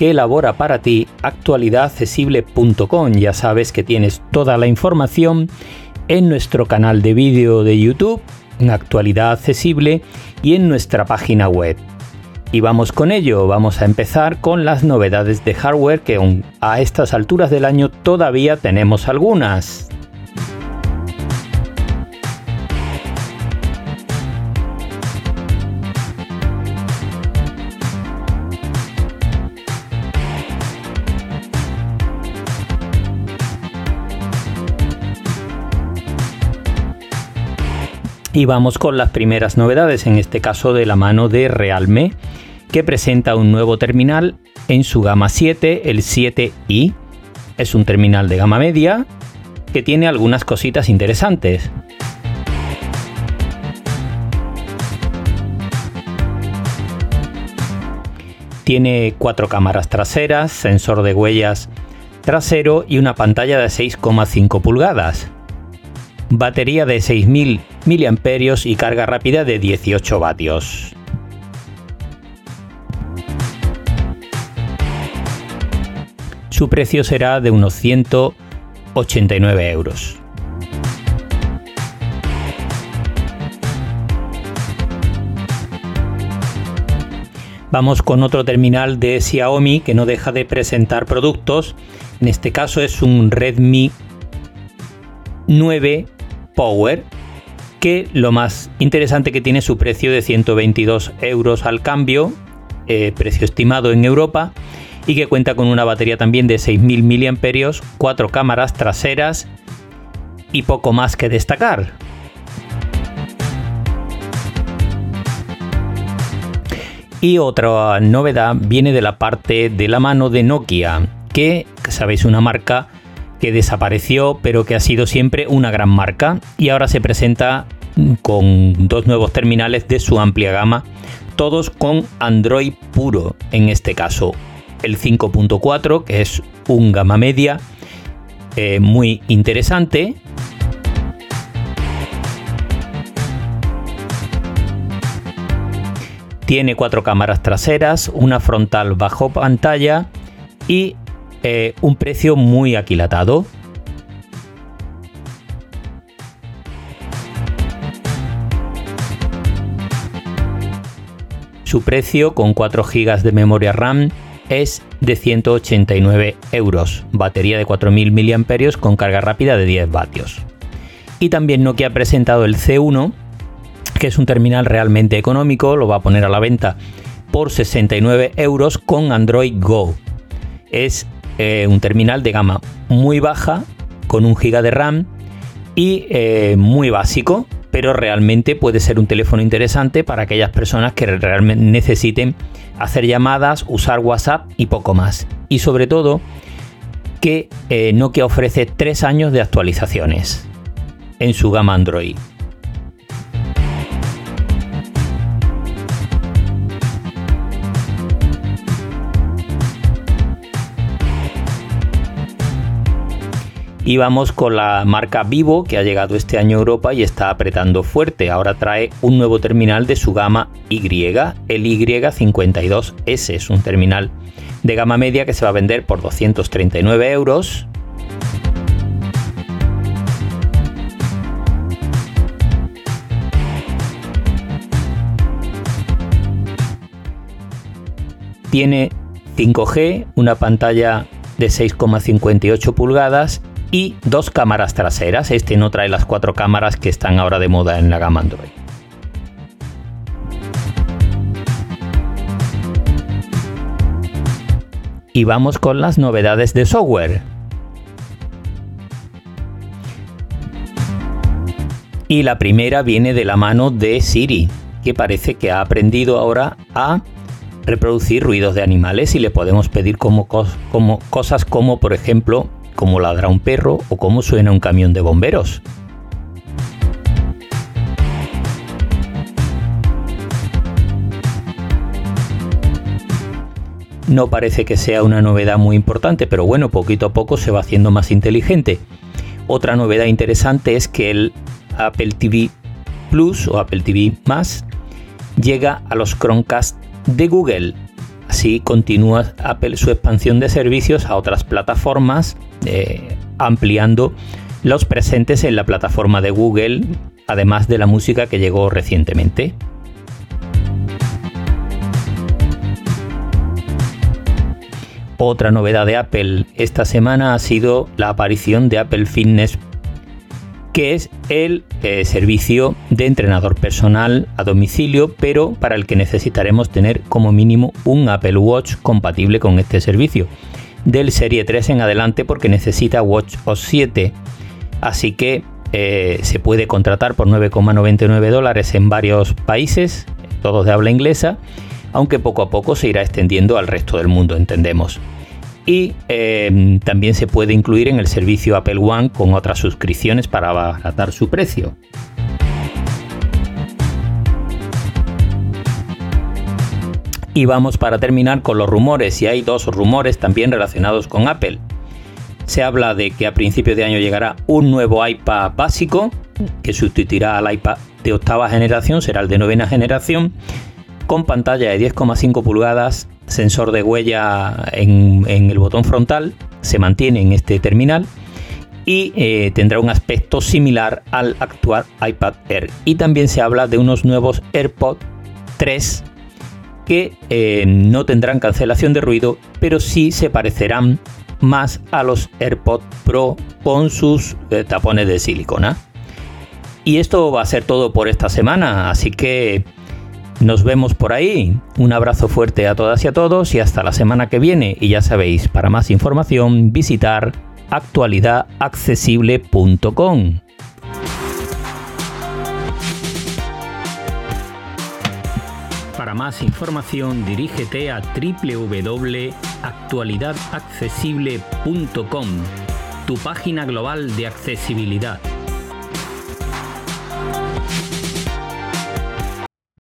que elabora para ti actualidadaccesible.com. Ya sabes que tienes toda la información en nuestro canal de vídeo de YouTube, en Actualidad Accesible y en nuestra página web. Y vamos con ello, vamos a empezar con las novedades de hardware que a estas alturas del año todavía tenemos algunas. Y vamos con las primeras novedades, en este caso de la mano de Realme, que presenta un nuevo terminal en su gama 7, el 7i. Es un terminal de gama media que tiene algunas cositas interesantes. Tiene cuatro cámaras traseras, sensor de huellas trasero y una pantalla de 6,5 pulgadas batería de 6.000 mAh y carga rápida de 18 vatios. Su precio será de unos 189 euros. Vamos con otro terminal de Xiaomi que no deja de presentar productos. En este caso es un Redmi 9 Power, que lo más interesante que tiene su precio de 122 euros al cambio, eh, precio estimado en Europa, y que cuenta con una batería también de 6.000 mAh, cuatro cámaras traseras y poco más que destacar. Y otra novedad viene de la parte de la mano de Nokia, que sabéis una marca que desapareció pero que ha sido siempre una gran marca y ahora se presenta con dos nuevos terminales de su amplia gama, todos con Android puro en este caso. El 5.4 que es un gama media eh, muy interesante. Tiene cuatro cámaras traseras, una frontal bajo pantalla y eh, un precio muy aquilatado. Su precio con 4 GB de memoria RAM es de 189 euros, batería de 4000 mAh con carga rápida de 10 vatios. Y también Nokia ha presentado el C1, que es un terminal realmente económico, lo va a poner a la venta por 69 euros con Android Go. Es eh, un terminal de gama muy baja, con un giga de RAM y eh, muy básico, pero realmente puede ser un teléfono interesante para aquellas personas que realmente necesiten hacer llamadas, usar WhatsApp y poco más. Y sobre todo que eh, Nokia ofrece tres años de actualizaciones en su gama Android. Y vamos con la marca Vivo que ha llegado este año a Europa y está apretando fuerte. Ahora trae un nuevo terminal de su gama Y, el Y52S. Es un terminal de gama media que se va a vender por 239 euros. Tiene 5G, una pantalla de 6,58 pulgadas y dos cámaras traseras. Este no trae las cuatro cámaras que están ahora de moda en la gama Android. Y vamos con las novedades de software. Y la primera viene de la mano de Siri, que parece que ha aprendido ahora a reproducir ruidos de animales y le podemos pedir como, como cosas como, por ejemplo, cómo ladra un perro o cómo suena un camión de bomberos. No parece que sea una novedad muy importante, pero bueno, poquito a poco se va haciendo más inteligente. Otra novedad interesante es que el Apple TV Plus o Apple TV Más llega a los Chromecast de Google. Así continúa Apple su expansión de servicios a otras plataformas, eh, ampliando los presentes en la plataforma de Google, además de la música que llegó recientemente. Otra novedad de Apple esta semana ha sido la aparición de Apple Fitness, que es el eh, servicio de entrenador personal a domicilio, pero para el que necesitaremos tener como mínimo un Apple Watch compatible con este servicio. Del Serie 3 en adelante porque necesita Watch OS 7. Así que eh, se puede contratar por 9,99 dólares en varios países, todos de habla inglesa aunque poco a poco se irá extendiendo al resto del mundo, entendemos. Y em, también se puede incluir en el servicio Apple One con otras suscripciones para abaratar su precio. Y vamos para terminar con los rumores, y hay dos rumores también relacionados con Apple. Se habla de que a principios de año llegará un nuevo iPad básico, que sustituirá al iPad de octava generación, será el de novena generación, con pantalla de 10,5 pulgadas, sensor de huella en, el botón frontal, se mantiene en este terminal y eh, tendrá un aspecto similar al actual iPad Air. Y también se habla de unos nuevos AirPods 3 que eh, no tendrán cancelación de ruido, pero sí se parecerán más a los AirPods Pro con sus eh, tapones de silicona. Y esto va a ser todo por esta semana, así que nos vemos por ahí. Un abrazo fuerte a todas y a todos y hasta la semana que viene. Y ya sabéis, para más información visitar actualidadaccesible.com. Para más información dirígete a www.actualidadaccesible.com, tu página global de accesibilidad